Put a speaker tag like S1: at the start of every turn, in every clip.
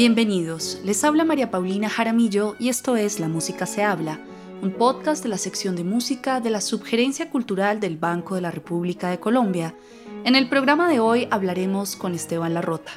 S1: Bienvenidos, les habla María Paulina Jaramillo y esto es La Música se habla, un podcast de la sección de música de la Subgerencia Cultural del Banco de la República de Colombia. En el programa de hoy hablaremos con Esteban Larrota.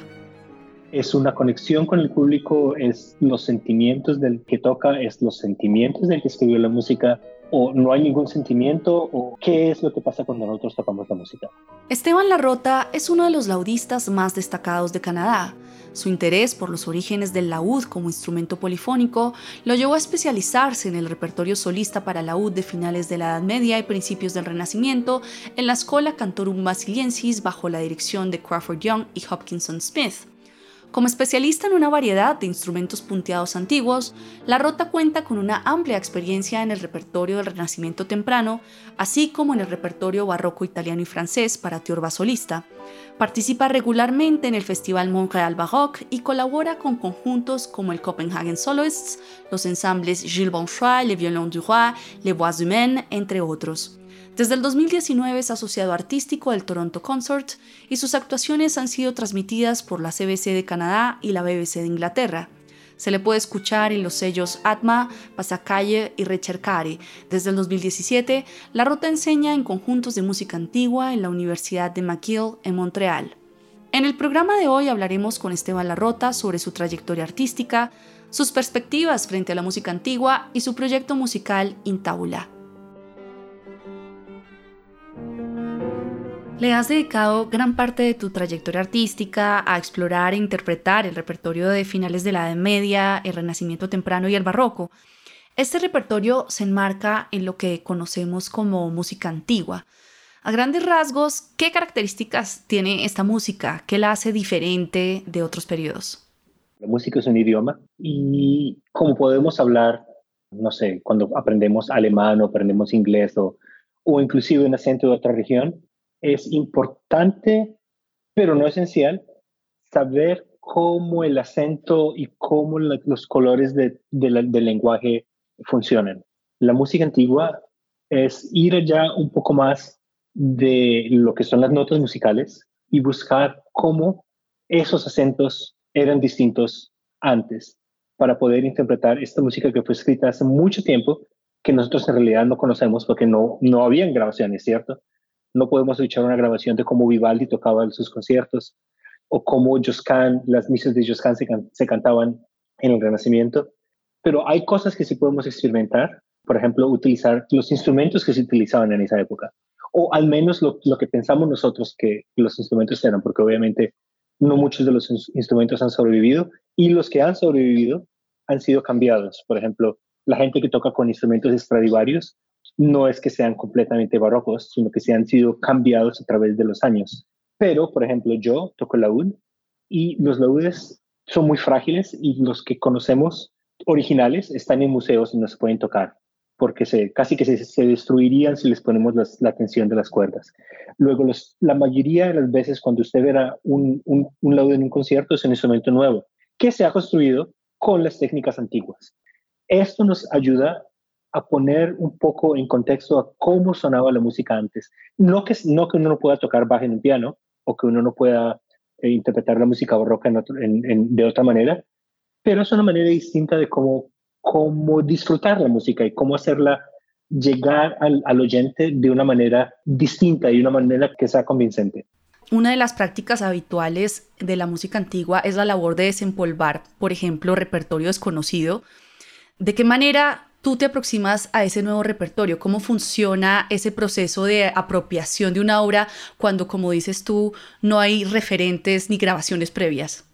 S2: Es una conexión con el público, es los sentimientos del que toca, es los sentimientos del que escribió la música, o no hay ningún sentimiento o qué es lo que pasa cuando nosotros tocamos la música.
S1: Esteban Larrota es uno de los laudistas más destacados de Canadá. Su interés por los orígenes del laúd como instrumento polifónico lo llevó a especializarse en el repertorio solista para laúd de finales de la Edad Media y principios del Renacimiento en la Schola Cantorum Basiliensis bajo la dirección de Crawford Young y Hopkinson Smith. Como especialista en una variedad de instrumentos punteados antiguos, La Rota cuenta con una amplia experiencia en el repertorio del Renacimiento temprano, así como en el repertorio barroco italiano y francés para tiorba solista. Participa regularmente en el Festival Montréal Baroque y colabora con conjuntos como el Copenhagen Soloists, los ensambles Gilles Bonchois, Le Violon du Roi, Les Voix Humaines, entre otros. Desde el 2019 es asociado artístico del Toronto Consort y sus actuaciones han sido transmitidas por la CBC de Canadá y la BBC de Inglaterra. Se le puede escuchar en los sellos Atma, Pasacalle y Rechercare. Desde el 2017, La Rota enseña en conjuntos de música antigua en la Universidad de McGill en Montreal. En el programa de hoy hablaremos con Esteban Larrota sobre su trayectoria artística, sus perspectivas frente a la música antigua y su proyecto musical Intaula. Le has dedicado gran parte de tu trayectoria artística a explorar e interpretar el repertorio de finales de la Edad Media, el Renacimiento temprano y el Barroco. Este repertorio se enmarca en lo que conocemos como música antigua. A grandes rasgos, ¿qué características tiene esta música? ¿Qué la hace diferente de otros periodos?
S2: La música es un idioma y como podemos hablar, no sé, cuando aprendemos alemán o aprendemos inglés o, o inclusive un acento de otra región, es importante, pero no esencial, saber cómo el acento y cómo los colores del lenguaje funcionan. La música antigua es ir allá un poco más de lo que son las notas musicales y buscar cómo esos acentos eran distintos antes para poder interpretar esta música que fue escrita hace mucho tiempo que nosotros en realidad no conocemos porque no, no habían grabaciones, ¿cierto? No podemos escuchar una grabación de cómo Vivaldi tocaba sus conciertos o cómo Josquin, las misas de Josquin se, cantaban en el Renacimiento. Pero hay cosas que sí podemos experimentar, por ejemplo, utilizar los instrumentos que se utilizaban en esa época, o al menos lo, lo que pensamos nosotros que los instrumentos eran, porque obviamente no muchos de los instrumentos han sobrevivido y los que han sobrevivido han sido cambiados. Por ejemplo, la gente que toca con instrumentos Stradivarius no es que sean completamente barrocos, sino que se han sido cambiados a través de los años. Pero, por ejemplo, yo toco laúd y los laúdes son muy frágiles y los que conocemos originales están en museos y no se pueden tocar porque casi que se, destruirían si les ponemos la tensión de las cuerdas. Luego, la mayoría de las veces cuando usted verá un, un, un laúd en un concierto es un instrumento nuevo que se ha construido con las técnicas antiguas. Esto nos ayuda a poner un poco en contexto a cómo sonaba la música antes. No que, no que uno no pueda tocar bajo en un piano o que uno no pueda eh, interpretar la música barroca de otra manera, pero es una manera distinta de cómo, cómo disfrutar la música y cómo hacerla llegar al, al oyente de una manera distinta y de una manera que sea convincente.
S1: Una de las prácticas habituales de la música antigua es la labor de desempolvar, por ejemplo, repertorio desconocido. ¿De qué manera tú te aproximas a ese nuevo repertorio? ¿Cómo funciona ese proceso de apropiación de una obra cuando, como dices tú, no hay referentes ni grabaciones previas?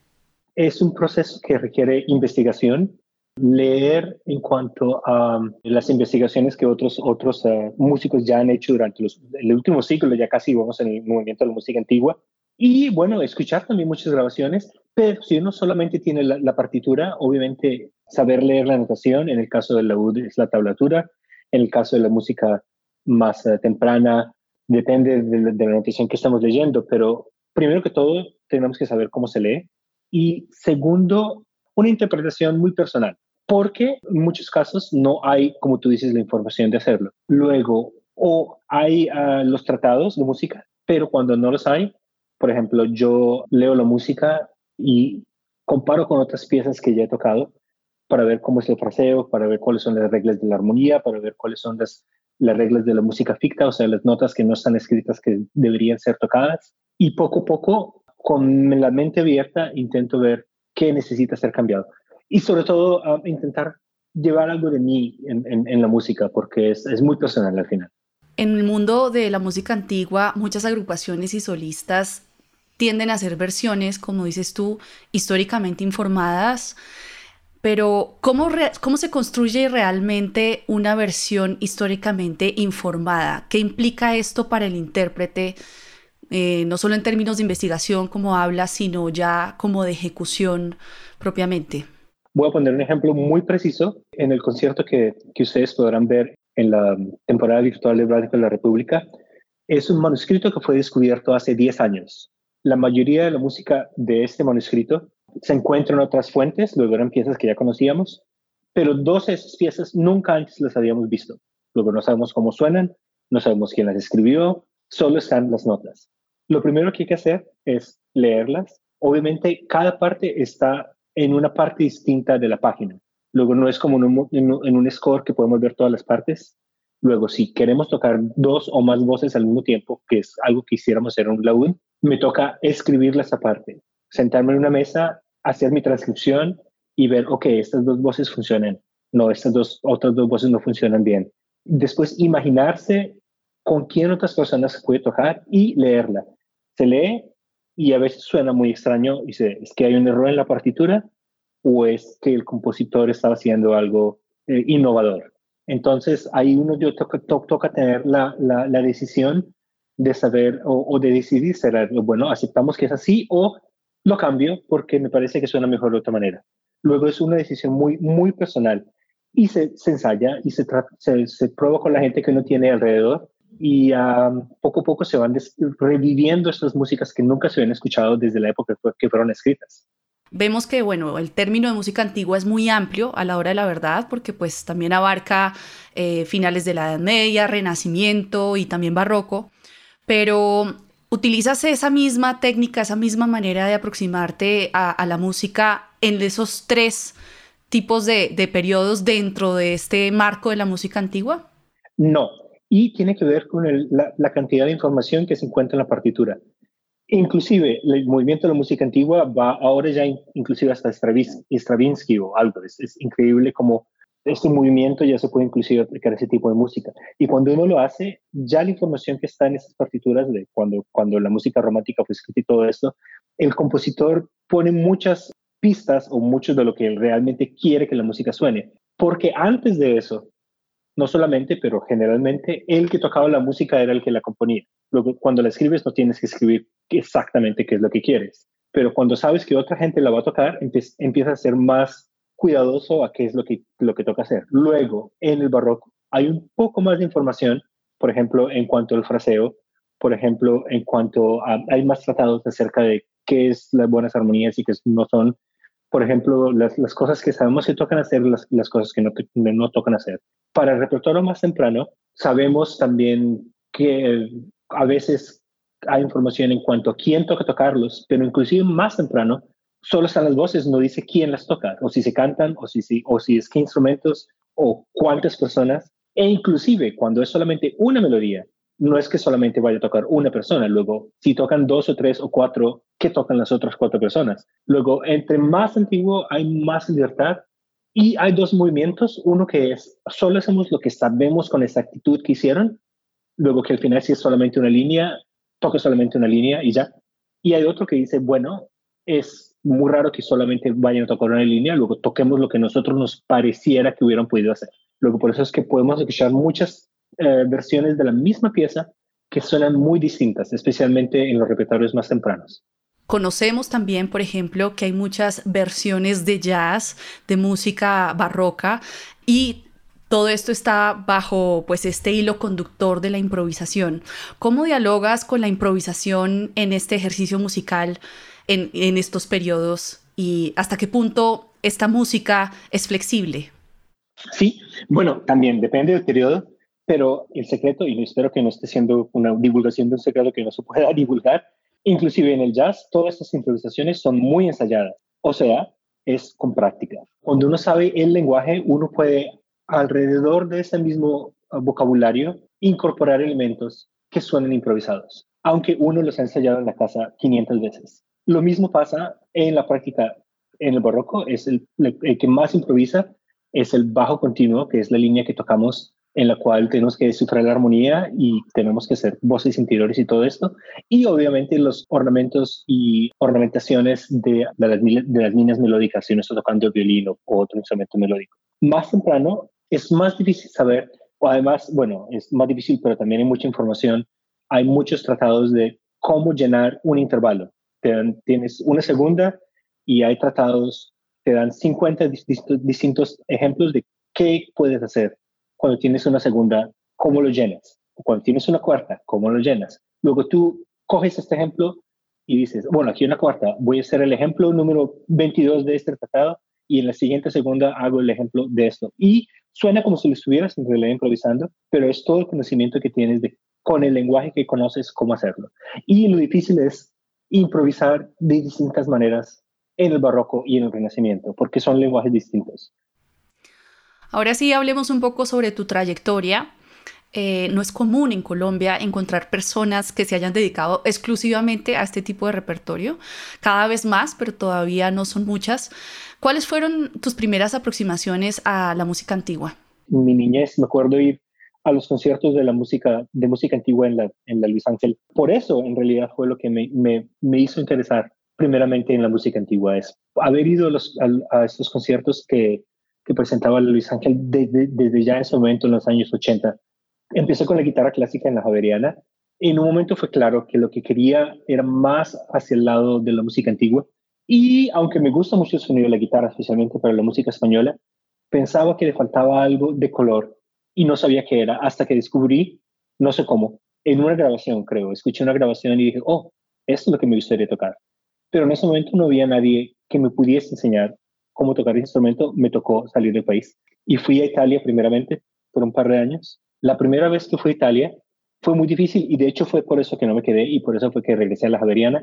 S2: Es un proceso que requiere investigación, leer en cuanto a um, las investigaciones que otros, otros uh, músicos ya han hecho durante los, el último siglo, ya casi vamos en el movimiento de la música antigua, y bueno, escuchar también muchas grabaciones, pero si uno solamente tiene la partitura, obviamente saber leer la notación, en el caso del laúd es la tablatura, en el caso de la música más eh, temprana, depende de, la notación que estamos leyendo, pero primero que todo tenemos que saber cómo se lee y segundo, una interpretación muy personal, porque en muchos casos no hay, como tú dices, la información de hacerlo. Luego, o hay ah, los tratados de música, pero cuando no los hay, por ejemplo, yo leo la música y comparo con otras piezas que ya he tocado para ver cómo es el fraseo, para ver cuáles son las reglas de la armonía, para ver cuáles son las, las reglas de la música ficta, o sea, las notas que no están escritas que deberían ser tocadas. Y poco a poco, con la mente abierta, intento ver qué necesita ser cambiado. Y sobre todo, intentar llevar algo de mí en, la música, porque es, es muy personal al final.
S1: En el mundo de la música antigua, muchas agrupaciones y solistas tienden a hacer versiones, como dices tú, históricamente informadas, pero ¿cómo, ¿cómo se construye realmente una versión históricamente informada? ¿Qué implica esto para el intérprete, eh, no solo en términos de investigación, como habla, sino ya como de ejecución propiamente?
S2: Voy a poner un ejemplo muy preciso en el concierto que, que ustedes podrán ver en la temporada virtual de Radio de la República. Es un manuscrito que fue descubierto hace 10 años. La mayoría de la música de este manuscrito se encuentra en otras fuentes, luego eran piezas que ya conocíamos, pero dos de esas piezas nunca antes las habíamos visto. Luego no sabemos cómo suenan, no sabemos quién las escribió, solo están las notas. Lo primero que hay que hacer es leerlas. Obviamente, cada parte está en una parte distinta de la página. Luego no es como en un, score que podemos ver todas las partes. Luego, si queremos tocar dos o más voces al mismo tiempo, que es algo que hiciéramos en un loading, me toca escribirlas aparte, sentarme en una mesa, hacer mi transcripción y ver, ok, estas dos voces funcionan, no, estas dos otras dos voces no funcionan bien. Después imaginarse con quién otras personas se puede tocar y leerla. Se lee y a veces suena muy extraño y dice, es que hay un error en la partitura o es que el compositor estaba haciendo algo eh, innovador. Entonces, ahí uno yo toca, toca tener la, la, decisión de saber o, de decidir, será, bueno, aceptamos que es así o lo cambio porque me parece que suena mejor de otra manera. Luego es una decisión muy, muy personal y se, ensaya y se, se, se, prueba con la gente que uno tiene alrededor y poco a poco se van reviviendo estas músicas que nunca se habían escuchado desde la época que fueron escritas.
S1: Vemos que, bueno, el término de música antigua es muy amplio a la hora de la verdad, porque pues también abarca eh, finales de la Edad Media, Renacimiento y también Barroco, pero utilizas esa misma técnica, esa misma manera de aproximarte a, la música en esos tres tipos de, periodos dentro de este marco de la música antigua?
S2: No, y tiene que ver con la, cantidad de información que se encuentra en la partitura. Inclusive el movimiento de la música antigua va ahora ya inclusive hasta Stravinsky o algo. Es, es, increíble como este movimiento ya se puede inclusive aplicar a ese tipo de música. Y cuando uno lo hace, ya la información que está en esas partituras de cuando, cuando la música romántica fue escrita y todo esto, el compositor pone muchas pistas o mucho de lo que él realmente quiere que la música suene. Porque antes de eso, no solamente, pero generalmente el que tocaba la música era el que la componía. Luego, cuando la escribes no tienes que escribir exactamente qué es lo que quieres, pero cuando sabes que otra gente la va a tocar, empieza a ser más cuidadoso a qué es lo que, lo que toca hacer. Luego, en el barroco, hay un poco más de información, por ejemplo, en cuanto al fraseo, por ejemplo, en cuanto hay más tratados acerca de qué es las buenas armonías y qué no son, por ejemplo, las, las cosas que sabemos que tocan hacer, las, las cosas que no, que no tocan hacer. Para el repertorio más temprano, sabemos también que a veces hay información en cuanto a quién toca tocarlos, pero inclusive más temprano solo están las voces, no dice quién las toca, o si se cantan, o si, si, o si es qué instrumentos, o cuántas personas, e inclusive cuando es solamente una melodía, no es que solamente vaya a tocar una persona, luego si tocan dos o tres o cuatro, ¿qué tocan las otras cuatro personas? Luego, entre más antiguo hay más libertad y hay dos movimientos, uno que es solo hacemos lo que sabemos con exactitud que hicieron, luego que al final si es solamente una línea, toque solamente una línea y ya. Y hay otro que dice, bueno, es muy raro que solamente vayan a tocar una línea, luego toquemos lo que nosotros nos pareciera que hubieran podido hacer. Luego por eso es que podemos escuchar muchas eh, versiones de la misma pieza que suenan muy distintas, especialmente en los repertorios más tempranos.
S1: Conocemos también, por ejemplo, que hay muchas versiones de jazz, de música barroca y todo esto está bajo pues este hilo conductor de la improvisación. ¿Cómo dialogas con la improvisación en este ejercicio musical en, en estos periodos y hasta qué punto esta música es flexible?
S2: Sí, bueno, también depende del periodo, pero el secreto, y espero que no esté siendo una divulgación de un secreto que no se pueda divulgar, inclusive en el jazz, todas estas improvisaciones son muy ensayadas. O sea, es con práctica. Cuando uno sabe el lenguaje, uno puede alrededor de ese mismo ah, vocabulario incorporar elementos que suenan improvisados, aunque uno los ha ensayado en la casa 500 veces. Lo mismo pasa en la práctica en el barroco, es el, que más improvisa es el bajo continuo, que es la línea que tocamos en la cual tenemos que descifrar la armonía y tenemos que hacer voces interiores y todo esto. Y obviamente los ornamentos y ornamentaciones de, de, las, de las líneas melódicas, si uno está tocando violín o otro instrumento melódico. Más temprano es más difícil saber, o además, bueno, es más difícil, pero también hay mucha información. Hay muchos tratados de cómo llenar un intervalo. Tienes una segunda y hay tratados que dan 50 distintos ejemplos de qué puedes hacer cuando tienes una segunda, cómo lo llenas. Cuando tienes una cuarta, cómo lo llenas. Luego tú coges este ejemplo y dices, bueno, aquí una cuarta, voy a hacer el ejemplo número 22 de este tratado y en la siguiente segunda hago el ejemplo de esto. Y suena como si lo estuvieras en realidad improvisando, pero es todo el conocimiento que tienes de, con el lenguaje que conoces cómo hacerlo. Y lo difícil es improvisar de distintas maneras en el barroco y en el renacimiento, porque son lenguajes distintos.
S1: Ahora sí, hablemos un poco sobre tu trayectoria. Eh, no es común en Colombia encontrar personas que se hayan dedicado exclusivamente a este tipo de repertorio. Cada vez más, pero todavía no son muchas. ¿Cuáles fueron tus primeras aproximaciones a la música antigua?
S2: Mi niñez, me acuerdo ir a los conciertos de la música, de música antigua en la, en la Luis Ángel. Por eso, en realidad, fue lo que me, me, me hizo interesar primeramente en la música antigua. Es haber ido a, los, a estos conciertos que que presentaba Luis Ángel desde, desde ya en ese momento, en los años 80. Empecé con la guitarra clásica en la Javeriana. En un momento fue claro que lo que quería era más hacia el lado de la música antigua. Y aunque me gusta mucho el sonido de la guitarra, especialmente para la música española, pensaba que le faltaba algo de color y no sabía qué era hasta que descubrí, no sé cómo, en una grabación, creo, escuché una grabación y dije, oh, esto es lo que me gustaría tocar. Pero en ese momento no había nadie que me pudiese enseñar cómo tocar el instrumento, me tocó salir del país. Y fui a Italia primeramente por un par de años. La primera vez que fui a Italia fue muy difícil y de hecho fue por eso que no me quedé y por eso fue que regresé a la Javeriana,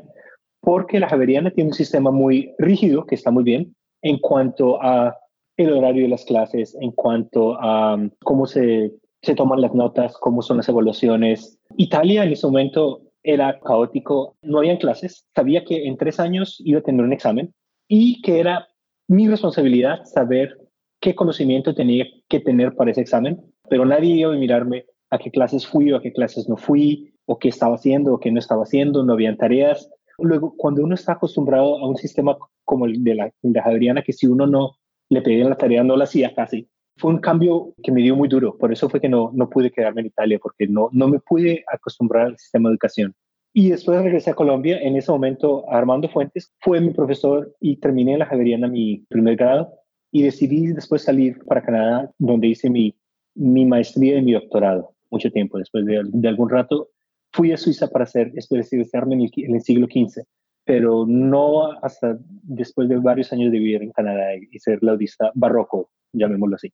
S2: porque la Javeriana tiene un sistema muy rígido que está muy bien en cuanto a el horario de las clases, en cuanto a um, cómo se, se toman las notas, cómo son las evaluaciones. Italia en ese momento era caótico, no habían clases, sabía que en tres años iba a tener un examen y que era mi responsabilidad saber qué conocimiento tenía que tener para ese examen, pero nadie iba a mirarme a qué clases fui o a qué clases no fui, o qué estaba haciendo o qué no estaba haciendo, no habían tareas. Luego, cuando uno está acostumbrado a un sistema como el de la, de Adriana, que si uno no le pedía la tarea, no la hacía casi, fue un cambio que me dio muy duro. Por eso fue que no, no pude quedarme en Italia, porque no, no me pude acostumbrar al sistema de educación. Y después regresé a Colombia. En ese momento, Armando Fuentes fue mi profesor y terminé en la Javeriana mi primer grado. Y decidí después salir para Canadá, donde hice mi, mi maestría y mi doctorado. Mucho tiempo después de, de algún rato, fui a Suiza para hacer especializarme en el, en el siglo XV, pero no hasta después de varios años de vivir en Canadá y, ser laudista barroco, llamémoslo así.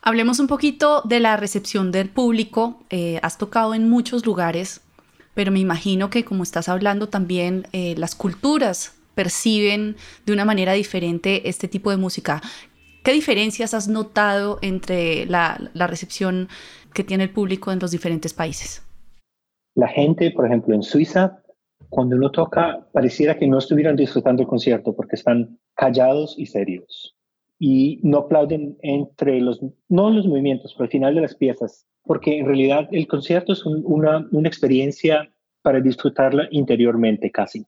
S1: Hablemos un poquito de la recepción del público. Eh, has tocado en muchos lugares pero me imagino que como estás hablando también eh, las culturas perciben de una manera diferente este tipo de música. ¿Qué diferencias has notado entre la, la recepción que tiene el público en los diferentes países?
S2: La gente, por ejemplo, en Suiza, cuando uno toca, pareciera que no estuvieran disfrutando el concierto porque están callados y serios. Y no aplauden entre los, no los movimientos, pero al final de las piezas, porque en realidad el concierto es una, una experiencia para disfrutarla interiormente casi.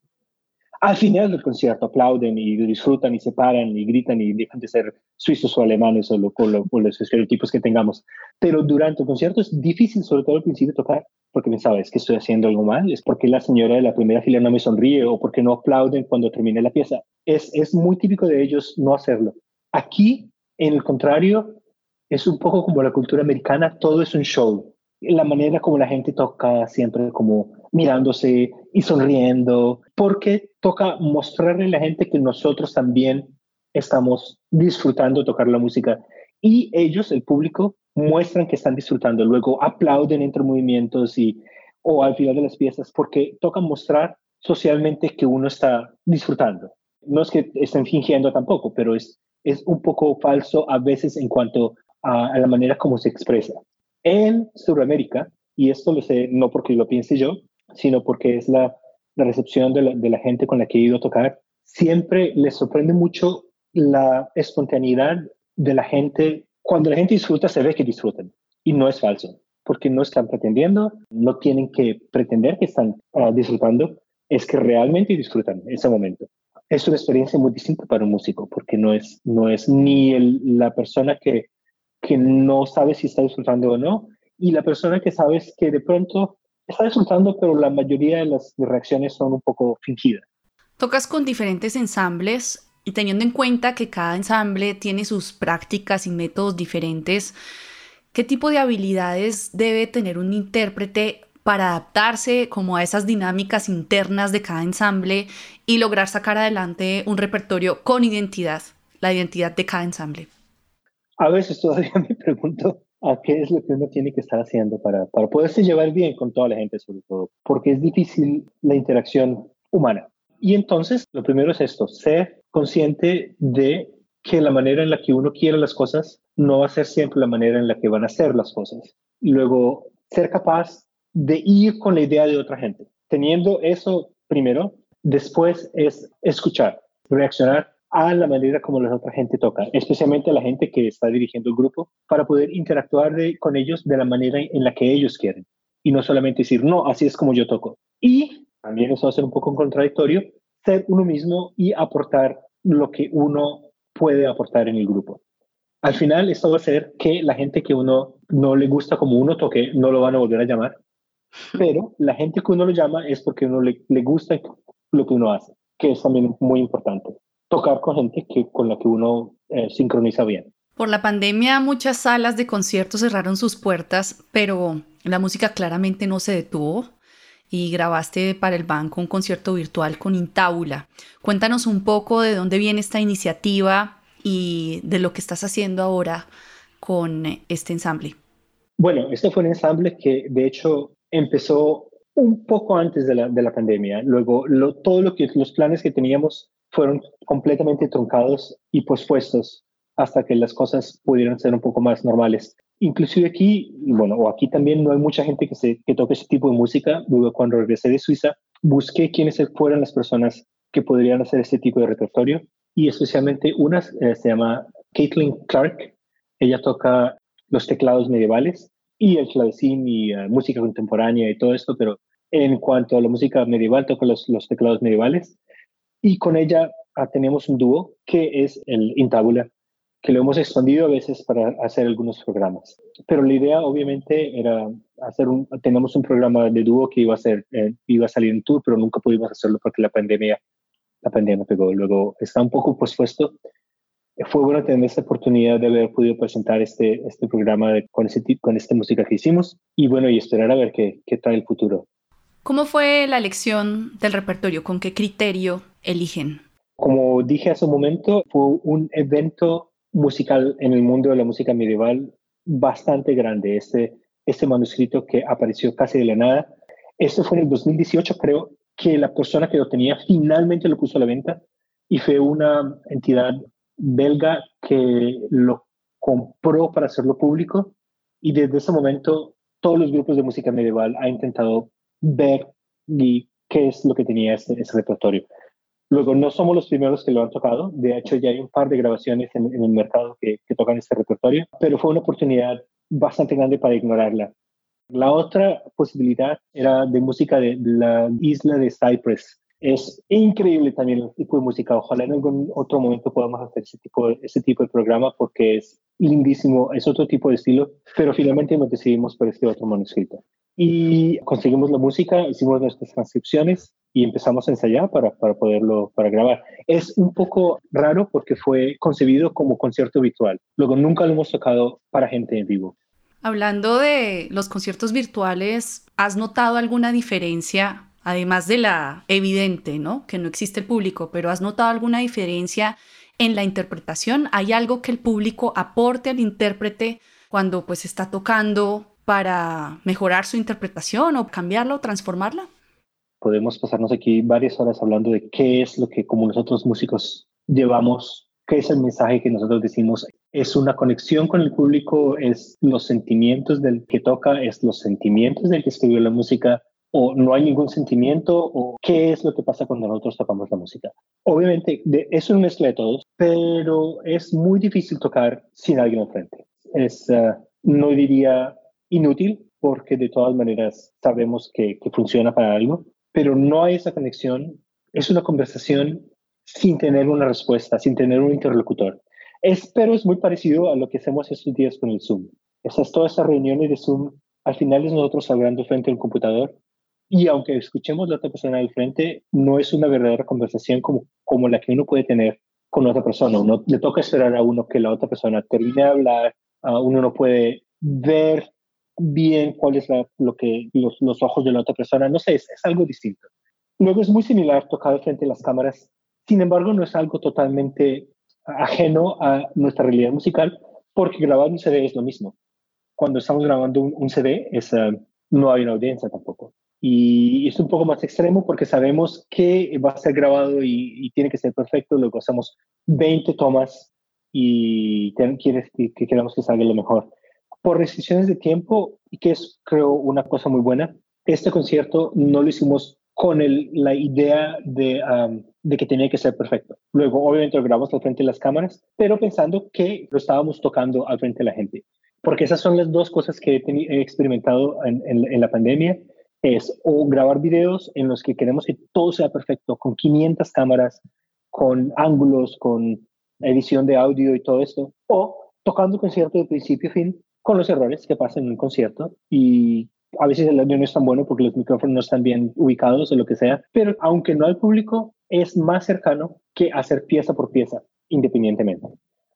S2: Al final del concierto aplauden y disfrutan y se paran y gritan y dejan de ser suizos o alemanes o, los estereotipos que tengamos. Pero durante el concierto es difícil, sobre todo al principio, tocar porque pensaba, es que estoy haciendo algo mal, es porque la señora de la primera fila no me sonríe o porque no aplauden cuando termine la pieza. Es, es muy típico de ellos no hacerlo. Aquí, en el contrario, es un poco como la cultura americana, todo es un show. La manera como la gente toca siempre como mirándose y sonriendo, porque toca mostrarle a la gente que nosotros también estamos disfrutando tocar la música. Y ellos, el público, muestran que están disfrutando. Luego aplauden entre movimientos y, o al final de las piezas, porque toca mostrar socialmente que uno está disfrutando. No es que estén fingiendo tampoco, pero es, es un poco falso a veces en cuanto a, la manera como se expresa. En Sudamérica, y esto lo sé no porque lo piense yo, sino porque es la, la recepción de la, de la gente con la que he ido a tocar, siempre les sorprende mucho la espontaneidad de la gente. Cuando la gente disfruta, se ve que disfrutan. Y no es falso, porque no están pretendiendo, no tienen que pretender que están ah, disfrutando, es que realmente disfrutan ese momento. Es una experiencia muy distinta para un músico, porque no es, no es ni la persona que, que no sabe si está disfrutando o no, y la persona que sabes que de pronto está disfrutando, pero la mayoría de las reacciones son un poco fingidas.
S1: Tocas con diferentes ensambles y teniendo en cuenta que cada ensamble tiene sus prácticas y métodos diferentes, ¿qué tipo de habilidades debe tener un intérprete para adaptarse como a esas dinámicas internas de cada ensamble y lograr sacar adelante un repertorio con identidad, la identidad de cada ensamble?
S2: A veces todavía me pregunto a qué es lo que uno tiene que estar haciendo para, para poderse llevar bien con toda la gente, sobre todo, porque es difícil la interacción humana. Y entonces, lo primero es esto, ser consciente de que la manera en la que uno quiere las cosas no va a ser siempre la manera en la que van a ser las cosas. Luego, ser capaz de ir con la idea de otra gente. Teniendo eso primero, después es escuchar, reaccionar a la manera como la otra gente toca, especialmente la gente que está dirigiendo el grupo, para poder interactuar con ellos de la manera en la que ellos quieren. Y no solamente decir, no, así es como yo toco. Y también eso va a ser un poco contradictorio, ser uno mismo y aportar lo que uno puede aportar en el grupo. Al final, esto va a hacer que la gente que uno no le gusta como uno toque, no lo van a volver a llamar, pero la gente que uno lo llama es porque uno le, le gusta lo que uno hace, que es también muy importante tocar con gente que, con la que uno eh, sincroniza bien.
S1: Por la pandemia muchas salas de conciertos cerraron sus puertas, pero la música claramente no se detuvo y grabaste para el banco un concierto virtual con Intábula. Cuéntanos un poco de dónde viene esta iniciativa y de lo que estás haciendo ahora con este ensamble.
S2: Bueno, este fue un ensamble que de hecho empezó un poco antes de la, de la pandemia. Luego, lo, todo lo que los planes que teníamos fueron completamente truncados y pospuestos hasta que las cosas pudieran ser un poco más normales. Inclusive aquí, bueno, o aquí también no hay mucha gente que, se, que toque ese tipo de música. Cuando regresé de Suiza, busqué quiénes fueran las personas que podrían hacer este tipo de repertorio y especialmente una eh, se llama Caitlin Clark. Ella toca los teclados medievales y el clavecín y uh, música contemporánea y todo esto, pero en cuanto a la música medieval, toca los teclados medievales y con ella ah, tenemos un dúo que es el Intabula, que lo hemos expandido a veces para hacer algunos programas. Pero la idea obviamente era hacer un, tenemos un programa de dúo que iba a, ser, eh, iba a salir en tour, pero nunca pudimos hacerlo porque la pandemia, la pandemia pegó. Luego está un poco pospuesto. Fue bueno tener esta oportunidad de haber podido presentar este, este programa con, ese, con esta música que hicimos y bueno, y esperar a ver qué, qué trae el futuro.
S1: ¿Cómo fue la elección del repertorio? ¿Con qué criterio eligen?
S2: Como dije hace un momento, fue un evento musical en el mundo de la música medieval bastante grande. Este, este manuscrito que apareció casi de la nada. Esto fue en el 2018, creo que la persona que lo tenía finalmente lo puso a la venta y fue una entidad belga que lo compró para hacerlo público y desde ese momento todos los grupos de música medieval han intentado ver y qué es lo que tenía ese, repertorio. Luego, no somos los primeros que lo han tocado. De hecho, ya hay un par de grabaciones en, el mercado que, tocan este repertorio, pero fue una oportunidad bastante grande para ignorarla. La otra posibilidad era de música de, la isla de Cyprus. Es increíble también el tipo de música. Ojalá en algún otro momento podamos hacer ese tipo, ese tipo de programa porque es lindísimo, es otro tipo de estilo, pero finalmente nos decidimos por este otro manuscrito y conseguimos la música, hicimos nuestras transcripciones y empezamos a ensayar para, para poderlo, para grabar. Es un poco raro porque fue concebido como concierto virtual. Luego nunca lo hemos tocado para gente en vivo.
S1: Hablando de los conciertos virtuales, ¿has notado alguna diferencia, además de la evidente, ¿no? Que no existe el público, pero ¿has notado alguna diferencia en la interpretación? ¿Hay algo que el público aporte al intérprete cuando pues está tocando para mejorar su interpretación o cambiarla o transformarla?
S2: Podemos pasarnos aquí varias horas hablando de qué es lo que como nosotros músicos llevamos, qué es el mensaje que nosotros decimos. Es una conexión con el público, es los sentimientos del que toca, es los sentimientos del que escribió la música, o no hay ningún sentimiento, o qué es lo que pasa cuando nosotros tocamos la música. Obviamente, de, es una mezcla de todos, pero es muy difícil tocar sin alguien enfrente. Es, uh, no diría inútil, porque de todas maneras sabemos que, que funciona para algo, pero no hay esa conexión. Es una conversación sin tener una respuesta, sin tener un interlocutor. Es, pero es muy parecido a lo que hacemos estos días con el Zoom. Esas, todas esas reuniones de Zoom, al final es nosotros hablando frente a un computador y aunque escuchemos la otra persona del frente, no es una verdadera conversación como, como la que uno puede tener con otra persona. Uno le toca esperar a uno que la otra persona termine de hablar, uno no puede ver bien cuál es lo que los, los, ojos de la otra persona. No sé, es, es, algo distinto. Luego es muy similar tocar frente a las cámaras. Sin embargo, no es algo totalmente ajeno a nuestra realidad musical, porque grabar un CD es lo mismo. Cuando estamos grabando un, CD, es, uh, no hay una audiencia tampoco y es un poco más extremo porque sabemos que va a ser grabado y, tiene que ser perfecto. Luego hacemos 20 tomas y quieres que, que queramos que salga lo mejor. Por restricciones de tiempo, y que es creo una cosa muy buena, este concierto no lo hicimos con el, la idea de, de que tenía que ser perfecto. Luego, obviamente, lo grabamos al frente de las cámaras, pero pensando que lo estábamos tocando al frente de la gente. Porque esas son las dos cosas que he, experimentado en, en la pandemia es o grabar videos en los que queremos que todo sea perfecto, con 500 cámaras, con ángulos, con edición de audio y todo esto, o tocando concierto de principio a fin con los errores que pasan en un concierto y a veces el audio no es tan bueno porque los micrófonos no están bien ubicados o lo que sea, pero aunque no hay público, es más cercano que hacer pieza por pieza, independientemente.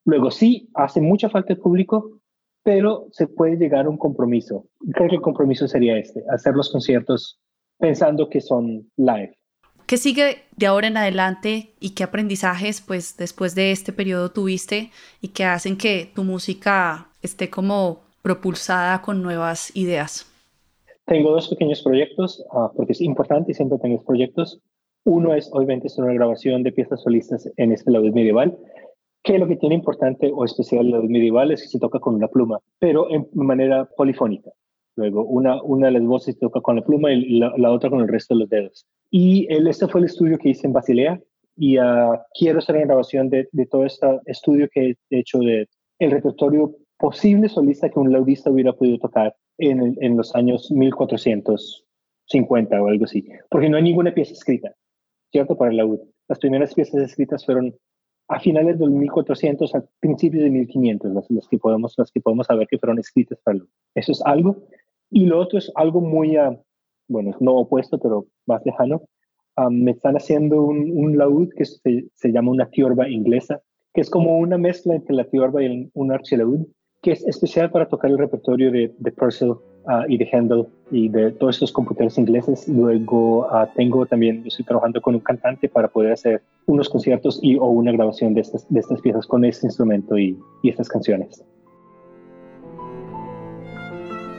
S2: Luego sí, hace mucha falta el público, pero se puede llegar a un compromiso. Creo que el compromiso sería este, hacer los conciertos pensando que son live.
S1: ¿Qué sigue de ahora en adelante y qué aprendizajes pues después de este periodo tuviste y que hacen que tu música esté como propulsada con nuevas ideas?
S2: Tengo dos pequeños proyectos, uh, porque es importante y siempre tengo proyectos. Uno es, obviamente, es una grabación de piezas solistas en este lado medieval que lo que tiene importante o especial en los medieval es que se toca con una pluma, pero en manera polifónica. Luego, una, una de las voces toca con la pluma y la, otra con el resto de los dedos. Y el, este fue el estudio que hice en Basilea y uh, quiero hacer una grabación de, de, todo este estudio que he hecho de el repertorio posible solista que un laudista hubiera podido tocar en, en los años 1450 o algo así, porque no hay ninguna pieza escrita, ¿cierto? Para el laúd. Las primeras piezas escritas fueron a finales del 1400, a principios de 1500, las, las, que podemos, las que podemos saber que fueron escritas para Eso es algo. Y lo otro es algo muy, uh, bueno, no opuesto, pero más lejano. Um, me están haciendo un, un laúd que se, se, llama una tiorba inglesa, que es como una mezcla entre la tiorba y un archilaúd, que es especial para tocar el repertorio de, de Purcell uh, y de Handel y de todos estos computadores ingleses. Luego uh, tengo también, estoy trabajando con un cantante para poder hacer unos conciertos y o una grabación de estas, de estas piezas con este instrumento y, y estas canciones.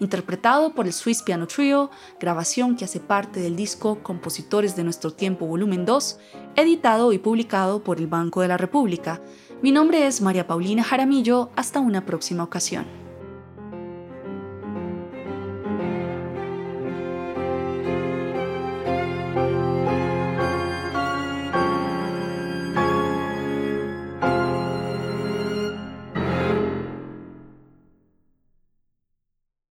S1: interpretado por el Swiss Piano Trio, grabación que hace parte del disco Compositores de Nuestro Tiempo Volumen 2, editado y publicado por el Banco de la República. Mi nombre es María Paulina Jaramillo, hasta una próxima ocasión.